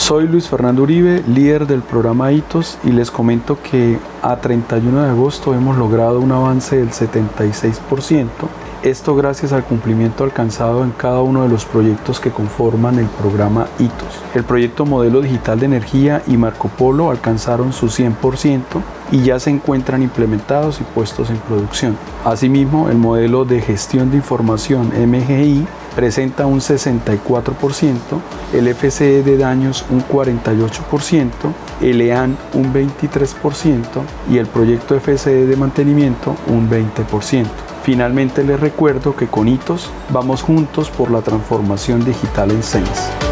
Soy Luis Fernando Uribe, líder del programa HITOS y les comento que a 31 de agosto hemos logrado un avance del 76%, esto gracias al cumplimiento alcanzado en cada uno de los proyectos que conforman el programa HITOS. El proyecto Modelo Digital de Energía y Marco Polo alcanzaron su 100% y ya se encuentran implementados y puestos en producción. Asimismo, el modelo de gestión de información MGI presenta un 64%, el FCE de daños un 48%, el EAN un 23% y el proyecto FCE de mantenimiento un 20%. Finalmente les recuerdo que con HITOS vamos juntos por la transformación digital en SENS.